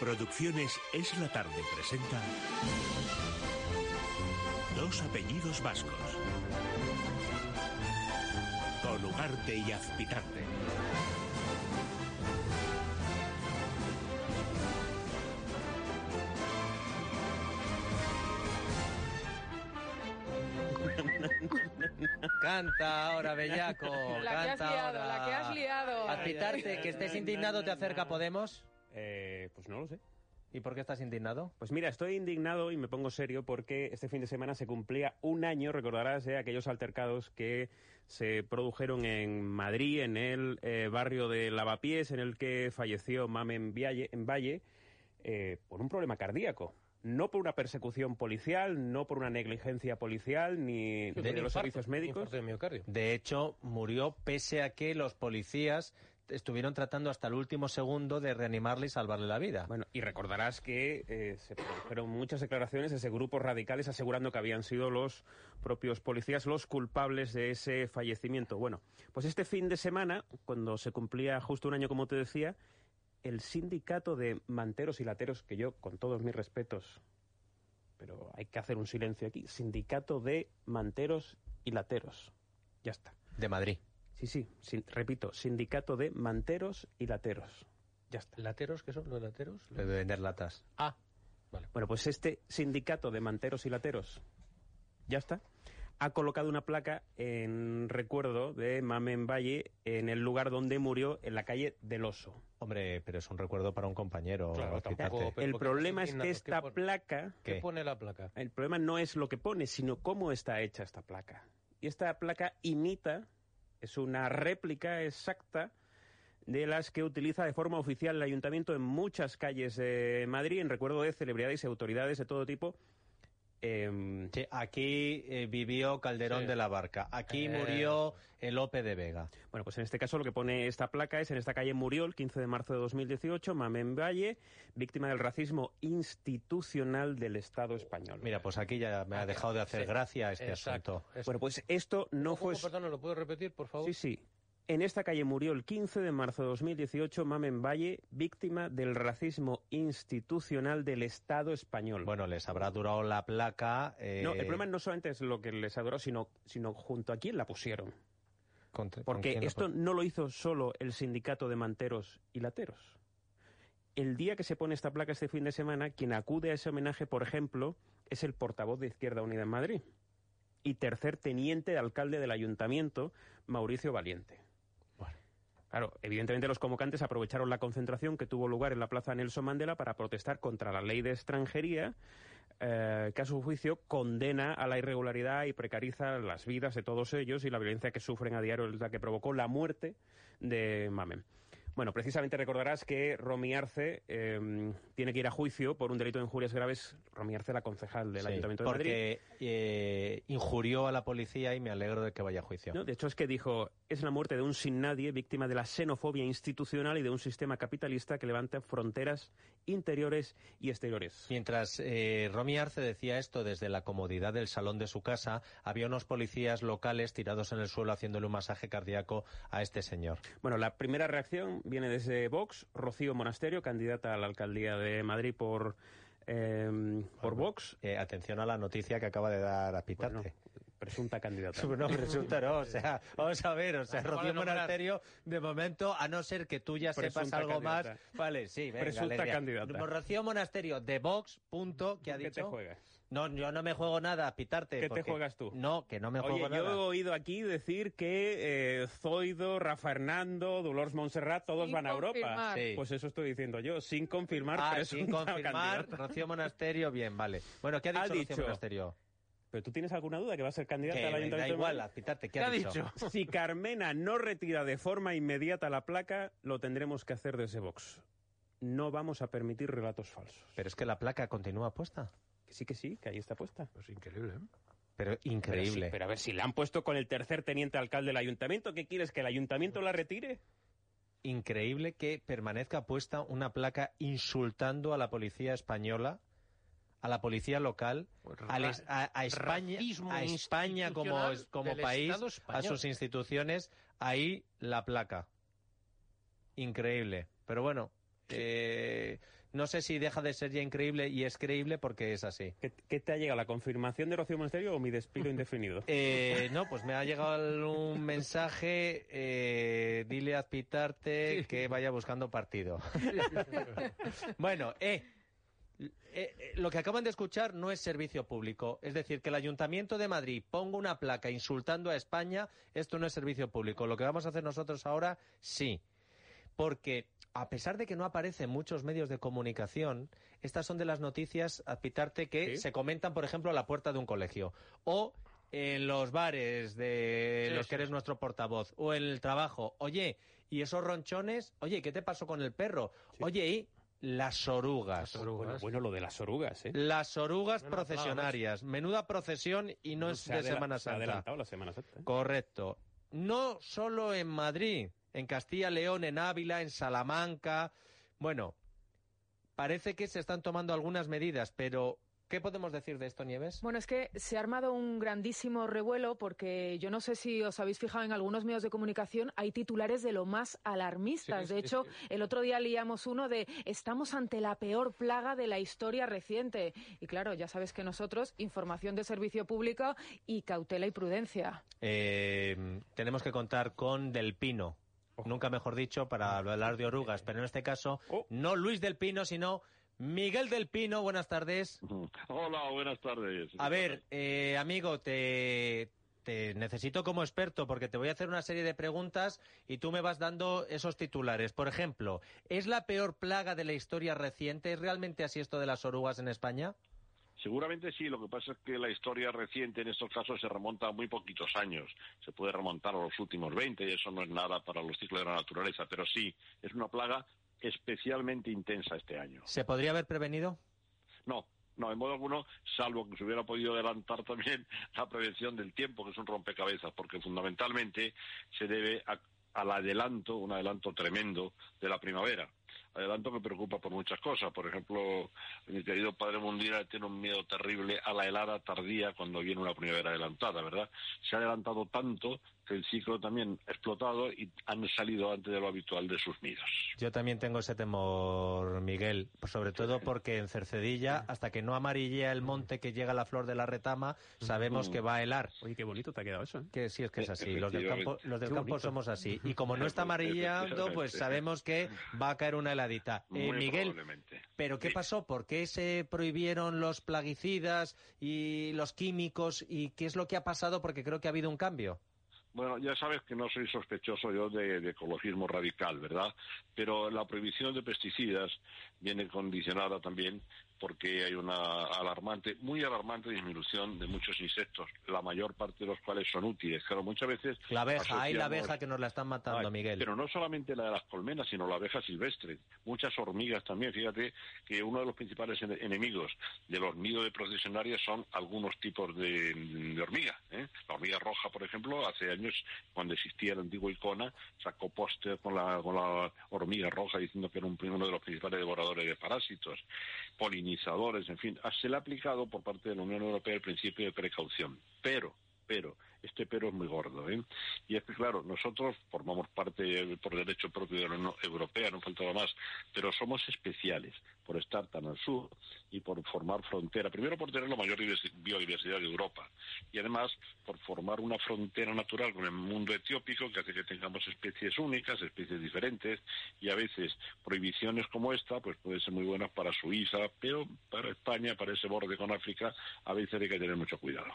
Producciones Es la Tarde presenta Dos apellidos vascos. Con Ugarte y Azpitarte. Canta ahora, bellaco. La que has canta liado, ahora. la que has liado. Azpitarte, que estés indignado te acerca Podemos. Eh, pues no lo sé. ¿Y por qué estás indignado? Pues mira, estoy indignado y me pongo serio porque este fin de semana se cumplía un año, recordarás, de aquellos altercados que se produjeron en Madrid, en el eh, barrio de Lavapiés, en el que falleció Mamen Vialle, en Valle, eh, por un problema cardíaco. No por una persecución policial, no por una negligencia policial, ni de, los servicios médicos. De hecho, murió pese a que los policías estuvieron tratando hasta el último segundo de reanimarle y salvarle la vida. Bueno, y recordarás que eh, se produjeron muchas declaraciones de ese grupos radicales asegurando que habían sido los propios policías los culpables de ese fallecimiento. Bueno, pues este fin de semana, cuando se cumplía justo un año, como te decía, el sindicato de manteros y lateros, que yo, con todos mis respetos, pero hay que hacer un silencio aquí, sindicato de manteros y lateros. Ya está. De Madrid. Sí, sí, sin- repito, sindicato de manteros y lateros. Ya está. ¿Lateros? ¿Qué son los lateros? De vender latas. Ah, vale. Bueno, pues este sindicato de manteros y lateros, ya está, ha colocado una placa en recuerdo de Mamen Valle en el lugar donde murió, en la calle del Oso. Hombre, pero es un recuerdo para un compañero. Claro, tampoco- el ¿por qué problema es que esta placa, ¿Qué, ¿Qué? pone la placa? el problema no es lo que pone, sino cómo está hecha esta placa. Y esta placa imita, es una réplica exacta de las que utiliza de forma oficial el ayuntamiento en muchas calles de Madrid, en recuerdo de celebridades y autoridades de todo tipo. Em, Sí, aquí eh, vivió Calderón Sí. de la Barca. Aquí Eh. murió el Lope de Vega. Bueno, pues en este caso lo que pone esta placa es en esta calle murió el 15 de marzo de 2018 Mamen Valle, víctima del racismo institucional del Estado español. Mira, pues aquí ya me ha dejado de hacer Sí. gracia este Exacto. asunto. Es- Bueno, pues esto no ¿Cómo, fue... Perdón, ¿lo puedo repetir, por favor? Sí, sí. En esta calle murió el 15 de marzo de 2018 Mamen Valle, víctima del racismo institucional del Estado español. Bueno, les habrá durado la placa. eh, no, el problema no solamente es lo que les adoró, sino, sino junto a quién la pusieron. con- con Porque esto no lo hizo solo el sindicato de manteros y lateros. El día que se pone esta placa este fin de semana, quien acude a ese homenaje, por ejemplo, es el portavoz de Izquierda Unida en Madrid y tercer teniente de alcalde del ayuntamiento, Mauricio Valiente. Claro, evidentemente los convocantes aprovecharon la concentración que tuvo lugar en la Plaza Nelson Mandela para protestar contra la ley de extranjería, eh, que a su juicio condena a la irregularidad y precariza las vidas de todos ellos y la violencia que sufren a diario es la que provocó la muerte de Mamen. Bueno, precisamente recordarás que Romy Arce eh, tiene que ir a juicio por un delito de injurias graves. Romy Arce, la concejal del Sí, Ayuntamiento de Madrid. porque eh, injurió a la policía y me alegro de que vaya a juicio. No, de hecho, es que dijo, es la muerte de un sin nadie, víctima de la xenofobia institucional y de un sistema capitalista que levanta fronteras interiores y exteriores. Mientras eh, Romy Arce decía esto desde la comodidad del salón de su casa, había unos policías locales tirados en el suelo haciéndole un masaje cardíaco a este señor. Bueno, la primera reacción viene desde Vox, Rocío Monasterio, candidata a la alcaldía de Madrid por, eh, por Vox. Eh, atención a la noticia que acaba de dar a Pitarte. Bueno, presunta candidata. No, resulta no, o sea, vamos a ver, o sea, Rocío. Monasterio, de momento, a no ser que tú ya sepas Presunta algo candidata. más, vale, sí, venga, Presunta alegría. candidata. Rocío Monasterio, de Vox, punto, que ha ¿Qué dicho... te juegas? No, yo no me juego nada, Pitarte. ¿Qué te juegas tú? No, que no me Oye, juego yo he nada. oído aquí decir que eh, Zoido, Rafa Hernando, Dolores Montserrat, todos Sin van a Europa. Sí. Pues eso estoy diciendo yo, sin confirmar, Ah, presunta sin confirmar, candidata. Rocío Monasterio, bien, vale. Bueno, ¿qué ha dicho, Ha Rocío dicho- Monasterio? Pero tú tienes alguna duda que va a ser candidata Que al Ayuntamiento da igual, ¿qué ha dicho? Si Carmena no retira de forma inmediata la placa, lo tendremos que hacer desde Vox. No vamos a permitir relatos falsos. Pero es que la placa continúa puesta. Que sí, que sí, que ahí está puesta. Pues increíble, ¿eh? Pero Pero, increíble. sí, pero a ver, si la han puesto con el tercer teniente alcalde del ayuntamiento, ¿qué quieres? ¿Que el ayuntamiento la retire? Increíble que permanezca puesta una placa insultando a la policía española, a la policía local, Pues a, a España, racismo a España como, país, a sus instituciones, ahí la placa. Increíble. Pero bueno, eh, no sé si deja de ser ya increíble y es creíble porque es así. ¿Qué, qué te ha llegado? ¿La confirmación de Rocío Monasterio o mi despido indefinido? Eh, no, pues me ha llegado un mensaje, eh, dile a Azpitarte que vaya buscando partido. bueno, eh, eh, eh, lo que acaban de escuchar no es servicio público. Es decir, que el Ayuntamiento de Madrid ponga una placa insultando a España, esto no es servicio público. Lo que vamos a hacer nosotros ahora, sí. Porque a pesar de que no aparece en muchos medios de comunicación, estas son de las noticias, Azpitarte, que ¿Sí? se comentan, por ejemplo, a la puerta de un colegio. O en los bares de Sí, los que eres sí. nuestro portavoz. O en el trabajo. Oye, ¿y esos ronchones? Oye, ¿qué te pasó con el perro? Oye, ¿y las orugas? Las orugas. Bueno, bueno, lo de las orugas, ¿eh? Las orugas procesionarias. Menuda procesión y no es Se de adela- Semana Se ha Santa. adelantado la Semana Santa. ¿eh? Correcto. No solo en Madrid, en Castilla León, en Ávila, en Salamanca. Bueno, parece que se están tomando algunas medidas, pero ¿qué podemos decir de esto, Nieves? Bueno, es que se ha armado un grandísimo revuelo porque yo no sé si os habéis fijado en algunos medios de comunicación, hay titulares de lo más alarmistas. Sí, de sí, hecho, sí. el otro día leíamos uno de estamos ante la peor plaga de la historia reciente. Y claro, ya sabes que nosotros, información de servicio público y cautela y prudencia. Eh, tenemos que contar con Del Pino. Nunca mejor dicho para hablar de orugas, pero en este caso Oh. no Luis Del Pino, sino Miguel Del Pino. Buenas tardes. Hola, buenas tardes. A ver, eh, amigo, te, te necesito como experto porque te voy a hacer una serie de preguntas y tú me vas dando esos titulares. Por ejemplo, ¿es la peor plaga de la historia reciente? ¿Es realmente así esto de las orugas en España? Seguramente sí, lo que pasa es que la historia reciente en estos casos se remonta a muy poquitos años. Se puede remontar a los últimos 20 y eso no es nada para los ciclos de la naturaleza, pero sí, es una plaga especialmente intensa este año. ¿Se podría haber prevenido? No, no, en modo alguno, salvo que se hubiera podido adelantar también la prevención del tiempo, que es un rompecabezas, porque fundamentalmente se debe a- al adelanto, un adelanto tremendo de la primavera. Adelanto que preocupa por muchas cosas. Por ejemplo, mi querido Padre Mundial tiene un miedo terrible a la helada tardía cuando viene una primavera adelantada, ¿verdad? Se ha adelantado tanto que el ciclo también ha explotado y han salido antes de lo habitual de sus nidos. Yo también tengo ese temor, Miguel, sobre todo porque en Cercedilla, hasta que no amarillea el monte que llega a la flor de la retama, sabemos que va a helar. Oye, qué bonito te ha quedado eso, ¿eh? Que sí es que es así, los del campo, los del campo somos así. Y como no está amarillando, pues sabemos que va a caer una heladita. Eh, Muy Miguel, probablemente. ¿pero qué Sí. pasó? ¿Por qué se prohibieron los plaguicidas y los químicos? ¿Y qué es lo que ha pasado? Porque creo que ha habido un cambio. Bueno, ya sabes que no soy sospechoso yo de, de ecologismo radical, ¿verdad? Pero la prohibición de pesticidas viene condicionada también porque hay una alarmante, muy alarmante disminución de muchos insectos, la mayor parte de los cuales son útiles. Claro, muchas veces La abeja, hay la asociamos- abeja que nos la están matando, Ay, Miguel. Pero no solamente la de las colmenas, sino la abeja silvestre. Muchas hormigas también. Fíjate que uno de los principales ene- enemigos de los nidos de procesionarias son algunos tipos de, de hormiga. ¿eh? La hormiga roja, por ejemplo, hace años, cuando existía el antiguo Icona, sacó póster con la, con la hormiga roja diciendo que era un, uno de los principales devoradores de parásitos, polinizadores, en fin. Se le ha aplicado por parte de la Unión Europea el principio de precaución. Pero, pero, este pero es muy gordo, ¿eh? Y es que, claro, nosotros formamos parte eh, por derecho propio de la Unión Europea, no faltaba más, pero somos especiales por estar tan al sur y por formar frontera. Primero por tener la mayor diversi- biodiversidad de Europa y además por formar una frontera natural con el mundo etiópico que hace que tengamos especies únicas, especies diferentes y a veces prohibiciones como esta pues pueden ser muy buenas para Suiza, pero para España, para ese borde con África, a veces hay que tener mucho cuidado.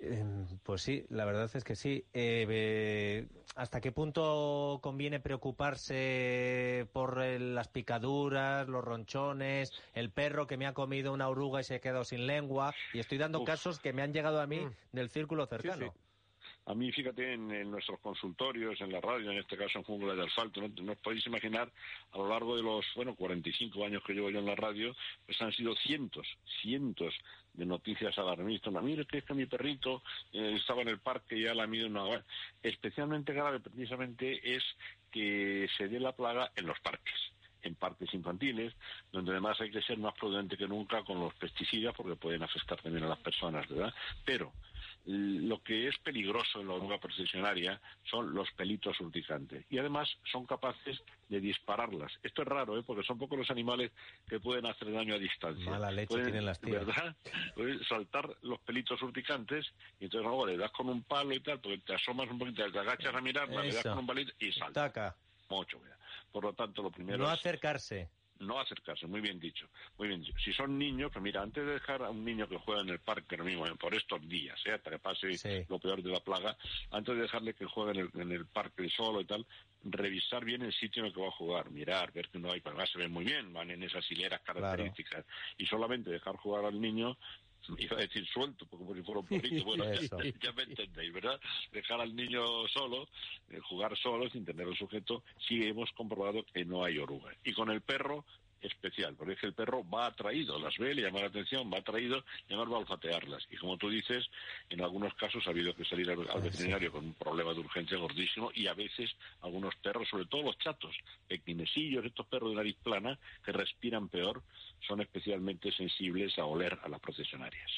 Eh, Pues sí, la verdad es que sí. Eh, eh, ¿Hasta qué punto conviene preocuparse por eh, las picaduras, los ronchones, el perro que me ha comido una oruga y se ha quedado sin lengua? Y estoy dando Uf. casos que me han llegado a mí Mm. del círculo cercano. sí. A mí, fíjate, en, en nuestros consultorios, en la radio, en este caso en Jungla de Asfalto, no, no podéis imaginar, a lo largo de los, bueno, 45 años que llevo yo en la radio, pues han sido cientos, cientos de noticias alarmistas. No, mire, que es que mi perrito eh, estaba en el parque y ya la mido una... Especialmente grave, precisamente, es que se dé la plaga en los parques en parques infantiles, donde además hay que ser más prudente que nunca con los pesticidas porque pueden afectar también a las personas, ¿verdad? Pero lo que es peligroso en la oruga procesionaria son los pelitos urticantes y además son capaces de dispararlas. Esto es raro, ¿eh? porque son pocos los animales que pueden hacer daño a distancia. Mala leche Pueden, tienen las tías. ¿verdad? Pueden saltar los pelitos urticantes y entonces luego le das con un palo y tal, porque te asomas un poquito, te agachas a mirarla, le das con un palito y salta. Taca. Mucho, mira. Por lo tanto, lo primero No es acercarse. No acercarse, muy bien dicho, muy bien dicho. Si son niños, pues mira, antes de dejar a un niño que juega en el parque, lo mismo, por estos días, ¿eh? hasta que pase Sí. lo peor de la plaga, antes de dejarle que juegue en el, en el parque solo y tal, revisar bien el sitio en el que va a jugar, mirar, ver que no hay, además se ven muy bien, van en esas hileras características, y solamente dejar jugar al niño iba a decir suelto, porque como si fuera un poquito, bueno, Eso. ya me entendéis, ¿verdad? Dejar al niño solo, eh, jugar solo, sin tener el sujeto, sí hemos comprobado que no hay oruga. Y con el perro, especial, porque es que el perro va atraído, las ve, le llama la atención, va atraído, y además va a olfatearlas. Y como tú dices, en algunos casos ha habido que salir al, al veterinario con un problema de urgencia gordísimo y a veces algunos perros, sobre todo los chatos, pequinesillos, estos perros de nariz plana, que respiran peor, son especialmente sensibles a oler a las procesionarias.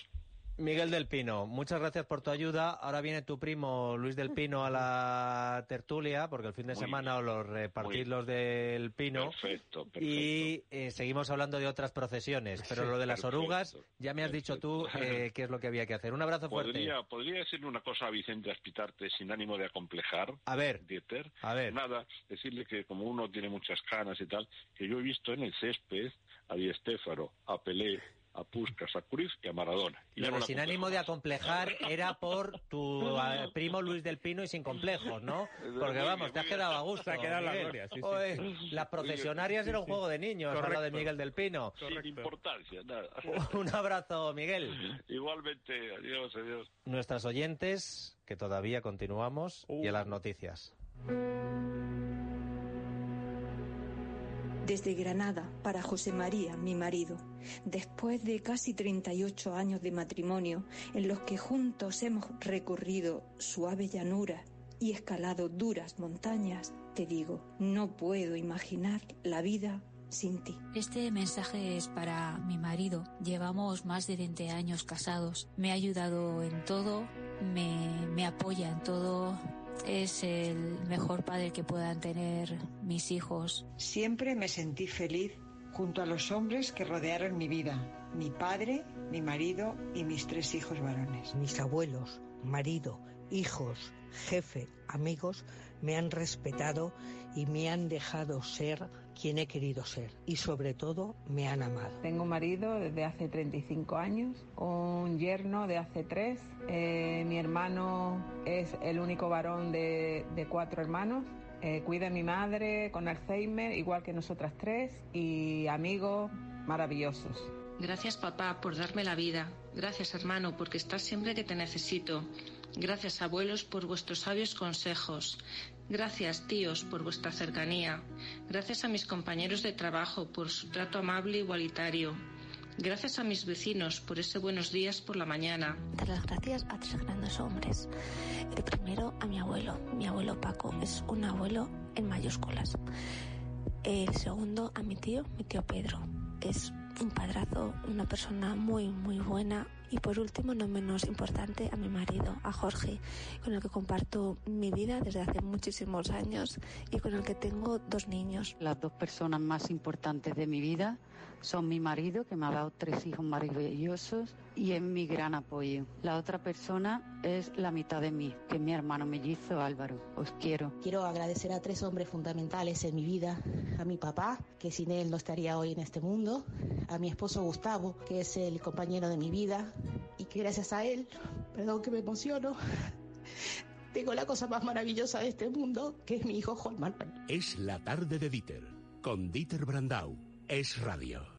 Miguel del Pino, muchas gracias por tu ayuda. Ahora viene tu primo Luis del Pino a la tertulia, porque el fin de Muy semana os los repartís los del Pino. Perfecto, perfecto. Y eh, seguimos hablando de otras procesiones, pero lo de las Perfecto, orugas, ya me has dicho tú eh, qué es lo que había que hacer. Un abrazo fuerte. ¿Podría, ¿Podría decirle una cosa a Vicente Aspitarte sin ánimo de acomplejar? A ver, Dieter? a ver. Nada, decirle que como uno tiene muchas canas y tal, que yo he visto en el césped a Di Stéfano, a Pelé, a Puskas, a Cruyff y a Maradona. Y ya no de sin ánimo de más. acomplejar era por tu primo Luis del Pino y sin complejos, ¿no? Porque vamos, te has quedado a gusto. Se ha quedado la gloria, sí, sí. Oye, las procesionarias era un juego de niños, lo de Correcto. Miguel del Pino. Sin importancia, nada. Un abrazo, Miguel. Igualmente, adiós, adiós. Nuestras oyentes, que todavía continuamos, y a las noticias. Desde Granada, para José María, mi marido, después de casi 38 años de matrimonio, en los que juntos hemos recorrido suave llanura y escalado duras montañas, te digo, no puedo imaginar la vida sin ti. Este mensaje es para mi marido. Llevamos más de 20 años casados. Me ha ayudado en todo, me, me apoya en todo. Es el mejor padre que puedan tener mis hijos. Siempre me sentí feliz junto a los hombres que rodearon mi vida, mi padre, mi marido y mis tres hijos varones. Mis abuelos, marido, hijos, jefe, amigos me han respetado y me han dejado ser quien he querido ser y sobre todo me han amado. Tengo un marido desde hace 35 años, un yerno de hace tres, eh, mi hermano es el único varón de, de cuatro hermanos, eh, cuida a mi madre con Alzheimer igual que nosotras tres y amigos maravillosos. Gracias papá por darme la vida. Gracias hermano porque estás siempre que te necesito. Gracias abuelos por vuestros sabios consejos. Gracias tíos por vuestra cercanía. Gracias a mis compañeros de trabajo por su trato amable e igualitario. Gracias a mis vecinos por ese buenos días por la mañana. Dar las gracias a tres grandes hombres. El primero a mi abuelo. Mi abuelo Paco es un abuelo en mayúsculas. El segundo a mi tío, mi tío Pedro. Es un padrazo, una persona muy, muy buena. Y por último, no menos importante, a mi marido, a Jorge, con el que comparto mi vida desde hace muchísimos años y con el que tengo dos niños. Las dos personas más importantes de mi vida son mi marido, que me ha dado tres hijos maravillosos, y es mi gran apoyo. La otra persona es la mitad de mí, que es mi hermano mellizo Álvaro. Os quiero. Quiero agradecer a tres hombres fundamentales en mi vida. A mi papá, que sin él no estaría hoy en este mundo. A mi esposo Gustavo, que es el compañero de mi vida. Y que gracias a él, perdón que me emociono, tengo la cosa más maravillosa de este mundo, que es mi hijo Juan Manuel. Es la tarde de Dieter, con Dieter Brandau. Es radio.